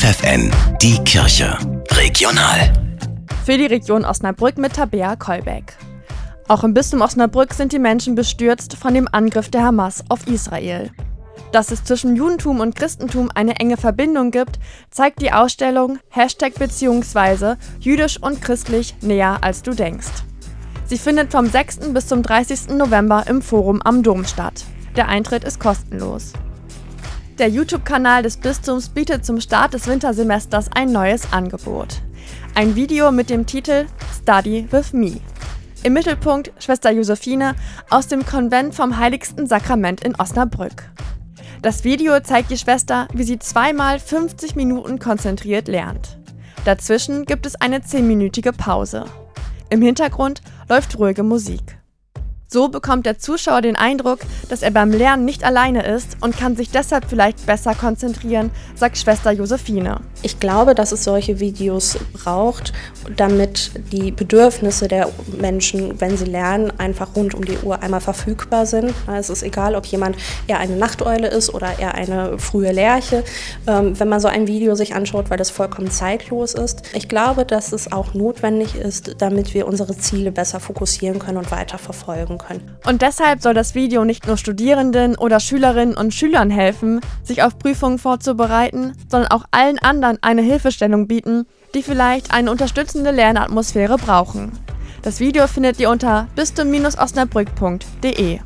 FFN, die Kirche. Regional. Für die Region Osnabrück mit Tabea Kolbeck. Auch im Bistum Osnabrück sind die Menschen bestürzt von dem Angriff der Hamas auf Israel. Dass es zwischen Judentum und Christentum eine enge Verbindung gibt, zeigt die Ausstellung Hashtag bzw. jüdisch und christlich näher als du denkst. Sie findet vom 6. bis zum 30. November im Forum am Dom statt. Der Eintritt ist kostenlos. Der YouTube-Kanal des Bistums bietet zum Start des Wintersemesters ein neues Angebot. Ein Video mit dem Titel Study with Me. Im Mittelpunkt Schwester Josephine aus dem Konvent vom Heiligsten Sakrament in Osnabrück. Das Video zeigt die Schwester, wie sie zweimal 50 Minuten konzentriert lernt. Dazwischen gibt es eine 10-minütige Pause. Im Hintergrund läuft ruhige Musik. So bekommt der Zuschauer den Eindruck, dass er beim Lernen nicht alleine ist und kann sich deshalb vielleicht besser konzentrieren, sagt Schwester Josephine. Ich glaube, dass es solche Videos braucht, damit die Bedürfnisse der Menschen, wenn sie lernen, einfach rund um die Uhr einmal verfügbar sind. Es ist egal, ob jemand eher eine Nachteule ist oder eher eine frühe Lerche. Ähm, wenn man so ein Video sich anschaut, weil das vollkommen zeitlos ist. Ich glaube, dass es auch notwendig ist, damit wir unsere Ziele besser fokussieren können und weiter verfolgen können. Und deshalb soll das Video nicht nur Studierenden oder Schülerinnen und Schülern helfen, sich auf Prüfungen vorzubereiten, sondern auch allen anderen eine Hilfestellung bieten, die vielleicht eine unterstützende Lernatmosphäre brauchen. Das Video findet ihr unter bistum-osnabrück.de.